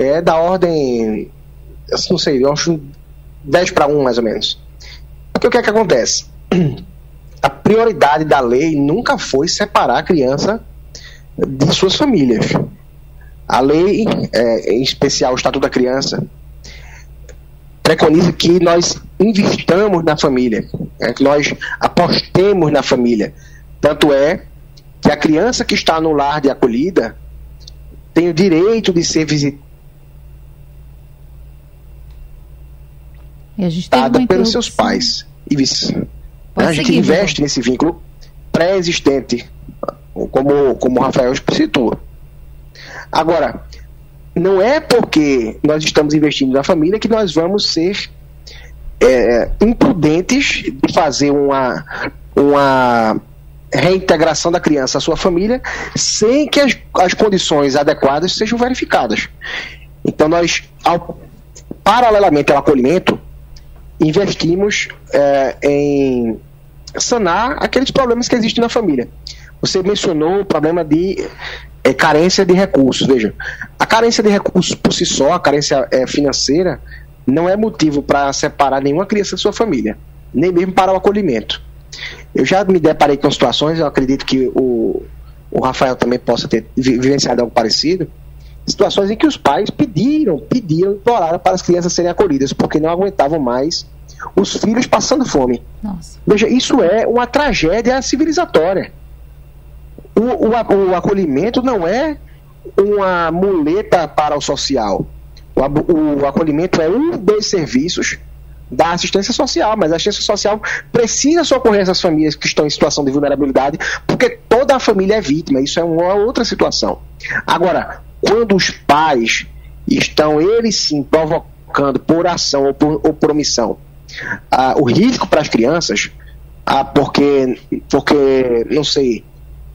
É da ordem não sei, eu acho 10 para 1 mais ou menos. Porque o que é que acontece? A prioridade da lei nunca foi separar a criança de suas famílias. A lei, é, em especial o Estatuto da Criança, preconiza que nós investamos na família, é, que nós apostemos na família. Tanto é que a criança que está no lar de acolhida tem o direito de ser visitada E a gente dada pelos seus pais. E vice. a gente seguir, investe nesse vínculo pré-existente, como, como o Rafael citou. Agora, não é porque nós estamos investindo na família que nós vamos ser é, imprudentes de fazer uma, uma reintegração da criança à sua família sem que as, as condições adequadas sejam verificadas. Então, nós, ao, paralelamente ao acolhimento, investimos é, em sanar aqueles problemas que existem na família. Você mencionou o problema de é, carência de recursos. Veja, a carência de recursos por si só, a carência é, financeira, não é motivo para separar nenhuma criança de sua família, nem mesmo para o acolhimento. Eu já me deparei com situações, eu acredito que o, o Rafael também possa ter vivenciado algo parecido, situações em que os pais pediram, pediram, imploraram para as crianças serem acolhidas, porque não aguentavam mais os filhos passando fome. Nossa. Veja, isso é uma tragédia civilizatória. O, o, o acolhimento não é uma muleta para o social. O, o acolhimento é um dos serviços da assistência social, mas a assistência social precisa socorrer essas famílias que estão em situação de vulnerabilidade, porque toda a família é vítima, isso é uma outra situação. Agora, quando os pais estão, eles sim, provocando por ação ou por, ou por omissão ah, o risco para as crianças, ah, porque, porque, não sei,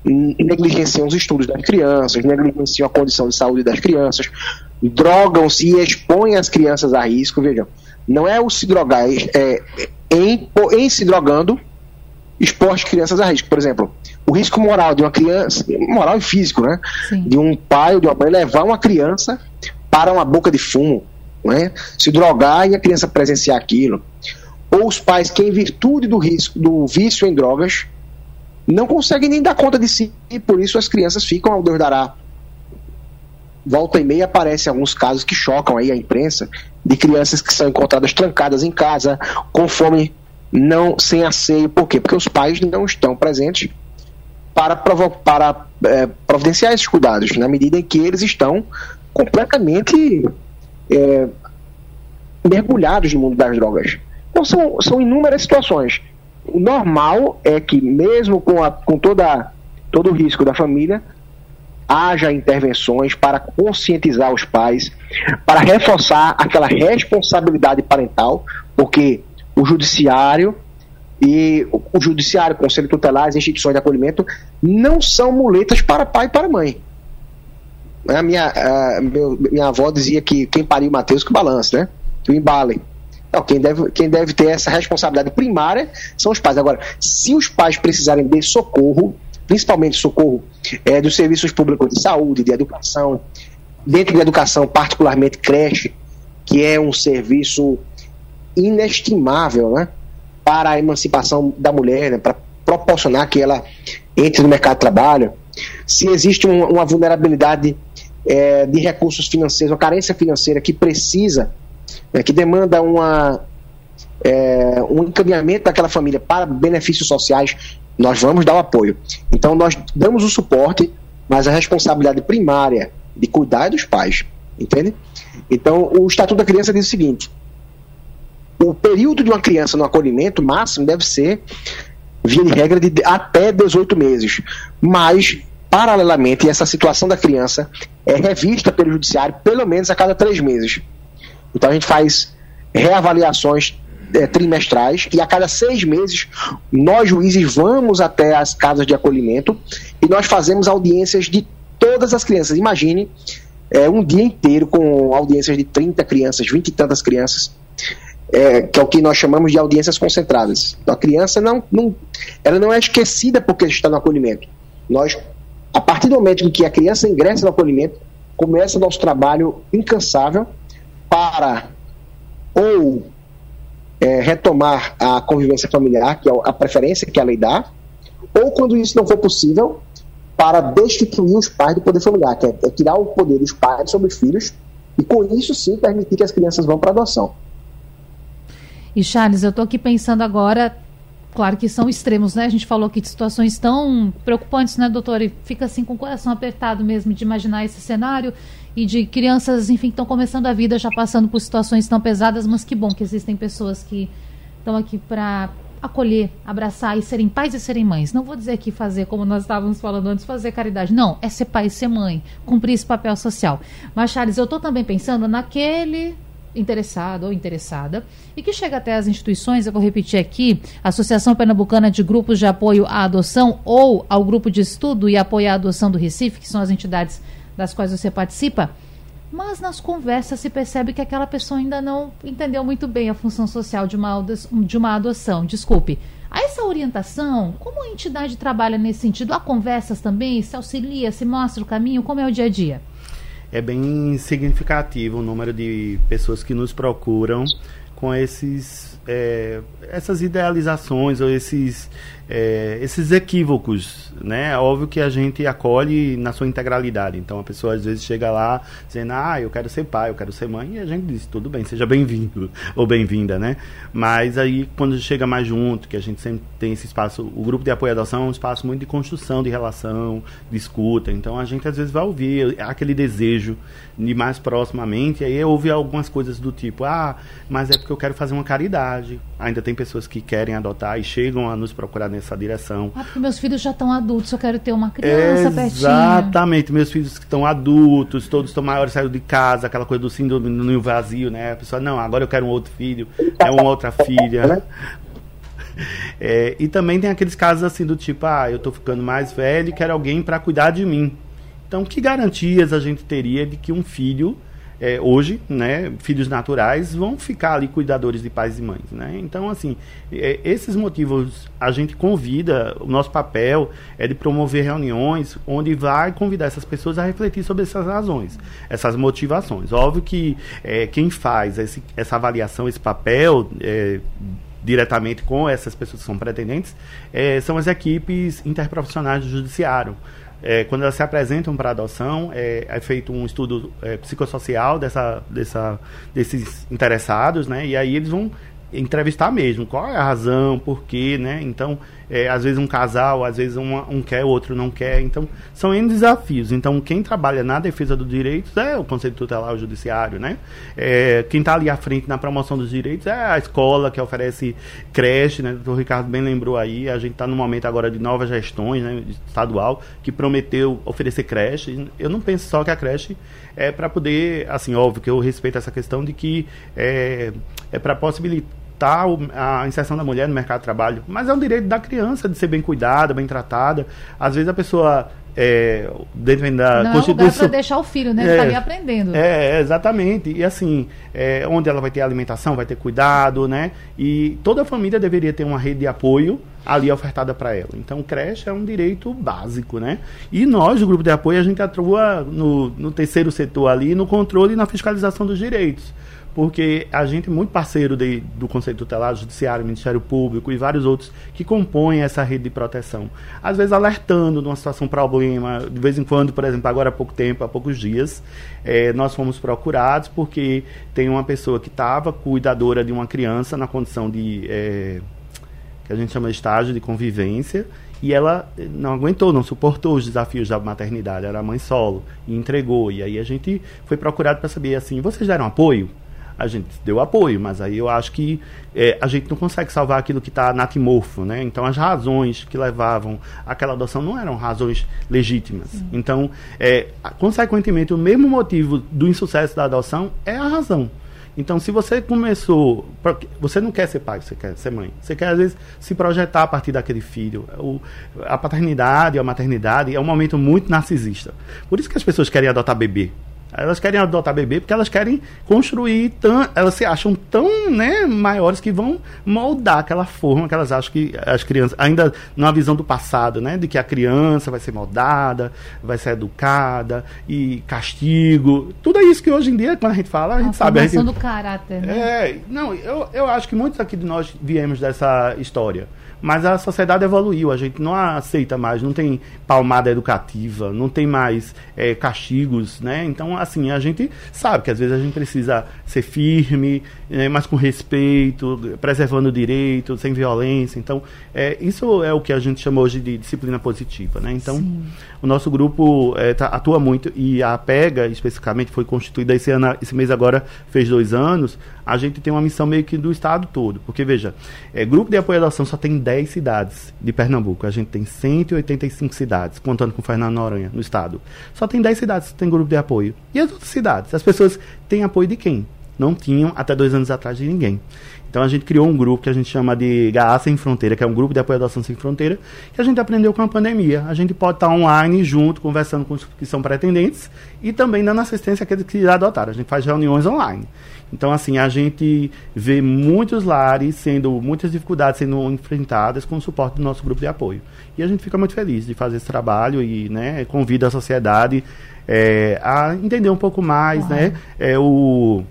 negligenciam os estudos das crianças, negligenciam a condição de saúde das crianças, drogam-se e expõem as crianças a risco, vejam, não é o se drogar, é, é em, em se drogando, expor as crianças a risco. Por exemplo, o risco moral de uma criança, moral e físico, né? Sim. De um pai ou de uma mãe levar uma criança para uma boca de fumo, né? Se drogar e a criança presenciar aquilo. Ou os pais que, em virtude do risco, do vício em drogas, não conseguem nem dar conta de si, e por isso as crianças ficam ao Deus dará. Volta e meia aparecem alguns casos que chocam aí a imprensa de crianças que são encontradas trancadas em casa, com fome, não sem asseio. Por quê? Porque os pais não estão presentes para, para é, providenciar esses cuidados, na medida em que eles estão completamente é, mergulhados no mundo das drogas. Então são, são inúmeras situações. O normal é que, mesmo com, a, com toda, todo o risco da família, haja intervenções para conscientizar os pais, para reforçar aquela responsabilidade parental, porque o judiciário e o judiciário, o conselho tutelar, as instituições de acolhimento não são muletas para pai e para mãe. A minha, a, meu, minha avó dizia que quem pariu Mateus que balance, né? Que o embale. Então, quem deve, quem deve ter essa responsabilidade primária são os pais. Agora, se os pais precisarem de socorro, principalmente socorro é, dos serviços públicos de saúde, de educação, dentro da educação, particularmente creche, que é um serviço inestimável né, para a emancipação da mulher, né, para proporcionar que ela entre no mercado de trabalho. Se existe um, uma vulnerabilidade é, de recursos financeiros, uma carência financeira que precisa é, que demanda uma, é, um encaminhamento daquela família para benefícios sociais, nós vamos dar o apoio. Então, nós damos o suporte, mas a responsabilidade primária de cuidar é dos pais, entende? Então, o Estatuto da Criança diz o seguinte: o período de uma criança no acolhimento máximo deve ser, via de regra, de até 18 meses. Mas, paralelamente, essa situação da criança é revista pelo judiciário pelo menos a cada três meses. Então a gente faz reavaliações é, trimestrais e a cada seis meses nós juízes vamos até as casas de acolhimento e nós fazemos audiências de todas as crianças. Imagine é, um dia inteiro com audiências de 30 crianças, 20 e tantas crianças, é, que é o que nós chamamos de audiências concentradas. Então, a criança não, não, ela não é esquecida porque está no acolhimento. Nós, a partir do momento em que a criança ingressa no acolhimento, começa nosso trabalho incansável para ou é, retomar a convivência familiar, que é a preferência que a lei dá, ou quando isso não for possível, para destituir os pais do poder familiar, que é, é tirar o poder dos pais sobre os filhos, e com isso sim permitir que as crianças vão para adoção. E Charles, eu estou aqui pensando agora, claro que são extremos, né? A gente falou aqui de situações tão preocupantes, né, doutor? E fica assim com o coração apertado mesmo de imaginar esse cenário e de crianças, enfim, que estão começando a vida já passando por situações tão pesadas, mas que bom que existem pessoas que estão aqui para acolher, abraçar e serem pais e serem mães. Não vou dizer aqui fazer como nós estávamos falando antes, fazer caridade. Não, é ser pai e ser mãe, cumprir esse papel social. Mas, Charles, eu estou também pensando naquele interessado ou interessada e que chega até as instituições, eu vou repetir aqui, Associação Pernambucana de Grupos de Apoio à Adoção ou ao Grupo de Estudo e Apoio à Adoção do Recife, que são as entidades das quais você participa, mas nas conversas se percebe que aquela pessoa ainda não entendeu muito bem a função social de uma, de uma adoção. Desculpe. A essa orientação, como a entidade trabalha nesse sentido? Há conversas também? Se auxilia, se mostra o caminho? Como é o dia a dia? É bem significativo o número de pessoas que nos procuram com esses, é, essas idealizações ou esses é, esses equívocos, né? É óbvio que a gente acolhe na sua integralidade. Então a pessoa às vezes chega lá dizendo, ah, eu quero ser pai, eu quero ser mãe, e a gente diz, tudo bem, seja bem-vindo ou bem-vinda, né? Mas aí quando chega mais junto, que a gente sempre tem esse espaço, o grupo de apoio à adoção é um espaço muito de construção de relação, de escuta. Então a gente às vezes vai ouvir aquele desejo de mais proximamente, e aí ouve algumas coisas do tipo, ah, mas é porque eu quero fazer uma caridade. Ainda tem pessoas que querem adotar e chegam a nos procurar nessa direção. Ah, porque meus filhos já estão adultos, eu quero ter uma criança Exatamente. pertinho. Exatamente, meus filhos que estão adultos, todos estão maiores, saíram de casa, aquela coisa do síndrome do ninho vazio, né? A pessoa, não, agora eu quero um outro filho, é uma outra filha. É, e também tem aqueles casos assim do tipo, ah, eu tô ficando mais velho e quero alguém para cuidar de mim. Então, que garantias a gente teria de que um filho é, hoje, né, filhos naturais vão ficar ali cuidadores de pais e mães, né? Então, assim, é, esses motivos a gente convida, o nosso papel é de promover reuniões onde vai convidar essas pessoas a refletir sobre essas razões, essas motivações. Óbvio que é, quem faz esse, essa avaliação, esse papel é, diretamente com essas pessoas que são pretendentes, é, são as equipes interprofissionais do judiciário. É, quando elas se apresentam para adoção, é, é, feito um estudo é, psicossocial dessa, dessa, desses interessados, né? E aí eles vão entrevistar mesmo, qual é a razão, por quê, né? Então, é, às vezes um casal, às vezes uma, um quer, o outro não quer. Então, são N desafios. Então, quem trabalha na defesa dos direitos é o Conselho Tutelar, o Judiciário, né? É, quem está ali à frente na promoção dos direitos é a escola que oferece creche, né? O Ricardo bem lembrou aí, a gente está no momento agora de novas gestões, né? Estadual, que prometeu oferecer creche. Eu não penso só que a creche é para poder, assim, óbvio que eu respeito essa questão de que é, é para possibilitar a inserção da mulher no mercado de trabalho, mas é um direito da criança de ser bem cuidada, bem tratada. Às vezes a pessoa é, dentro da Não Constituição. é para deixar o filho, né? Ele É. tá ali aprendendo. É, exatamente. E assim, é, onde ela vai ter alimentação, vai ter cuidado, né? E toda a família deveria ter uma rede de apoio ali ofertada para ela. Então, creche é um direito básico, né? E nós, do grupo de apoio, a gente atua no, no terceiro setor ali, no controle e na fiscalização dos direitos. Porque a gente é muito parceiro de, do Conselho Tutelar, Judiciário, Ministério Público e vários outros que compõem essa rede de proteção. Às vezes alertando de uma situação problema, de vez em quando, por exemplo, agora há pouco tempo, há poucos dias, eh, nós fomos procurados porque tem uma pessoa que estava cuidadora de uma criança na condição de. eh, que a gente chama de estágio de convivência, e ela eh, não aguentou, não suportou os desafios da maternidade, era mãe solo, e entregou. E aí a gente foi procurado para saber assim, vocês deram apoio? A gente deu apoio, mas aí eu acho que eh, a gente não consegue salvar aquilo que está natimorfo, né? Então as razões que levavam àquela adoção não eram razões legítimas. Então, eh, a- consequentemente, o mesmo motivo do insucesso da adoção é a razão. Então, se você começou. Você não quer ser pai, você quer ser mãe. Você quer, às vezes, se projetar a partir daquele filho. O, a paternidade, a maternidade é um momento muito narcisista. Por isso que as pessoas querem adotar bebê. Elas querem adotar bebê porque elas querem construir, tão, elas se acham tão né, maiores que vão moldar aquela forma que elas acham que as crianças, ainda numa visão do passado, né, de que a criança vai ser moldada, vai ser educada e castigo. Tudo é isso que hoje em dia, quando a gente fala, a gente a sabe. A gente, do caráter, né? é, não, eu, eu acho que muitos aqui de nós viemos dessa história. Mas a sociedade evoluiu, a gente não aceita mais, não tem palmada educativa, não tem mais é, castigos, né? Então, assim, a gente sabe que às vezes a gente precisa ser firme, é, mas com respeito, preservando o direito, sem violência. Então, é, isso é o que a gente chama hoje de disciplina positiva, né? Então, Sim. o nosso grupo é, tá- atua muito e a PEGA, especificamente, foi constituída esse, ano, esse mês agora, fez dois anos. A gente tem uma missão meio que do estado todo. Porque, veja, é, grupo de apoio à adoção só tem 10 cidades de Pernambuco. A gente tem 185 cidades, contando com Fernando Noronha, no estado. Só tem 10 cidades que tem grupo de apoio. E as outras cidades? As pessoas têm apoio de quem? Não tinham até dois anos atrás de ninguém. Então a gente criou um grupo que a gente chama de GA Sem Fronteira, que é um grupo de apoio à adoção sem fronteira, que a gente aprendeu com a pandemia. A gente pode estar online junto, conversando com os que são pretendentes e também dando assistência àqueles que já adotaram. A gente faz reuniões online. Então, assim, a gente vê muitos lares sendo, muitas dificuldades sendo enfrentadas com o suporte do nosso grupo de apoio. E a gente fica muito feliz de fazer esse trabalho e né, convida a sociedade eh, a entender um pouco mais, né? É, o,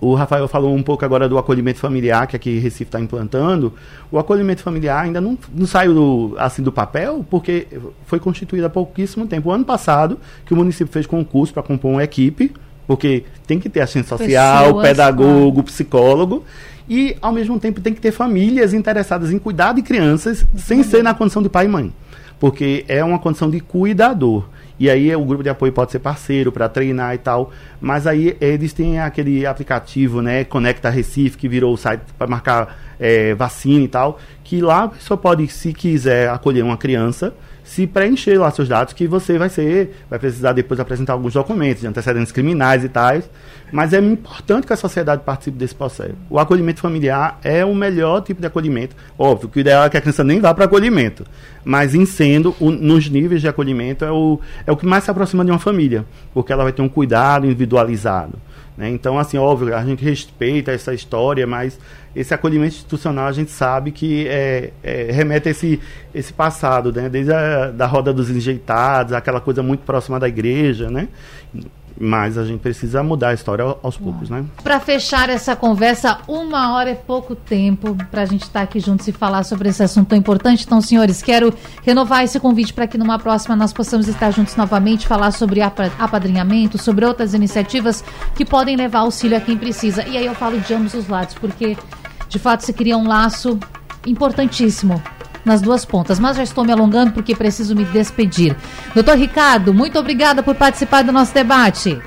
o Rafael falou um pouco agora do acolhimento familiar que aqui Recife está implantando. O acolhimento familiar ainda não, não saiu do, assim do papel, porque foi constituído há pouquíssimo tempo. O ano passado, que o município fez concurso para compor uma equipe, porque tem que ter assistente social, Pessoas, pedagogo, psicólogo. E, ao mesmo tempo, tem que ter famílias interessadas em cuidar de crianças sem ser na condição de pai e mãe. porque é uma condição de cuidador. E aí o grupo de apoio pode ser parceiro para treinar e tal. Mas aí eles têm aquele aplicativo, né? Conecta Recife, que virou o site para marcar é, vacina e tal. Que lá a pessoa pode, se quiser, acolher uma criança se preencher lá seus dados, que você vai ser, vai precisar depois apresentar alguns documentos de antecedentes criminais e tais, mas é importante que a sociedade participe desse processo. O acolhimento familiar é o melhor tipo de acolhimento. Óbvio que o ideal é que a criança nem vá para acolhimento, mas em sendo, o, nos níveis de acolhimento, é o, é o que mais se aproxima de uma família, porque ela vai ter um cuidado individualizado. Né? Então, assim, óbvio, a gente respeita essa história, mas esse acolhimento institucional a gente sabe que é, é, remete a esse, esse passado, né? desde a da roda dos enjeitados, aquela coisa muito próxima da igreja, né? Mas a gente precisa mudar a história aos poucos, né? Para fechar essa conversa, uma hora é pouco tempo para a gente estar tá aqui juntos e falar sobre esse assunto tão importante. Então, senhores, quero renovar esse convite para que numa próxima nós possamos estar juntos novamente, falar sobre apadrinhamento, sobre outras iniciativas que podem levar auxílio a quem precisa. E aí eu falo de ambos os lados, porque de fato se cria um laço importantíssimo nas duas pontas. Mas já estou me alongando porque preciso me despedir. Doutor Ricardo, muito obrigada por participar do nosso debate.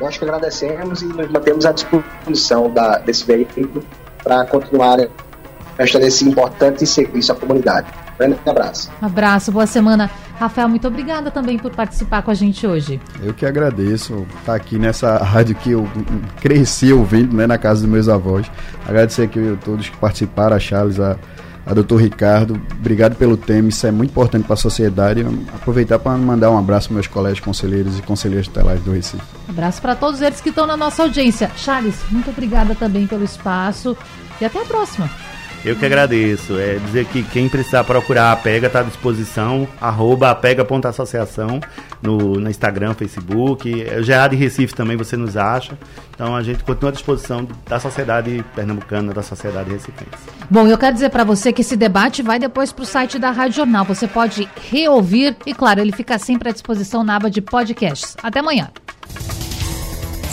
Nós que agradecemos e nos mantemos à disposição da, desse veículo para continuar prestando esse importante serviço à comunidade. Grande abraço. Abraço, boa semana. Rafael, muito obrigada também por participar com a gente hoje. Eu que agradeço estar aqui nessa rádio que eu cresci ouvindo, né, na casa dos meus avós. Agradecer aqui a todos que participaram, a Charles, a, a doutor Ricardo. Obrigado pelo tema, isso é muito importante para a sociedade. Aproveitar para mandar um abraço para meus colegas conselheiros e conselheiros tutelares do Recife. Abraço para todos eles que estão na nossa audiência. Charles, muito obrigada também pelo espaço e até a próxima. Eu que agradeço. É dizer que quem precisar procurar a Pega está à disposição, arroba apega.associação no, no Instagram, Facebook. O GA de Recife também você nos acha. Então a gente continua à disposição da sociedade pernambucana, da sociedade recifense. Bom, eu quero dizer para você que esse debate vai depois para o site da Rádio Jornal. Você pode reouvir e, claro, ele fica sempre à disposição na aba de podcasts. Até amanhã.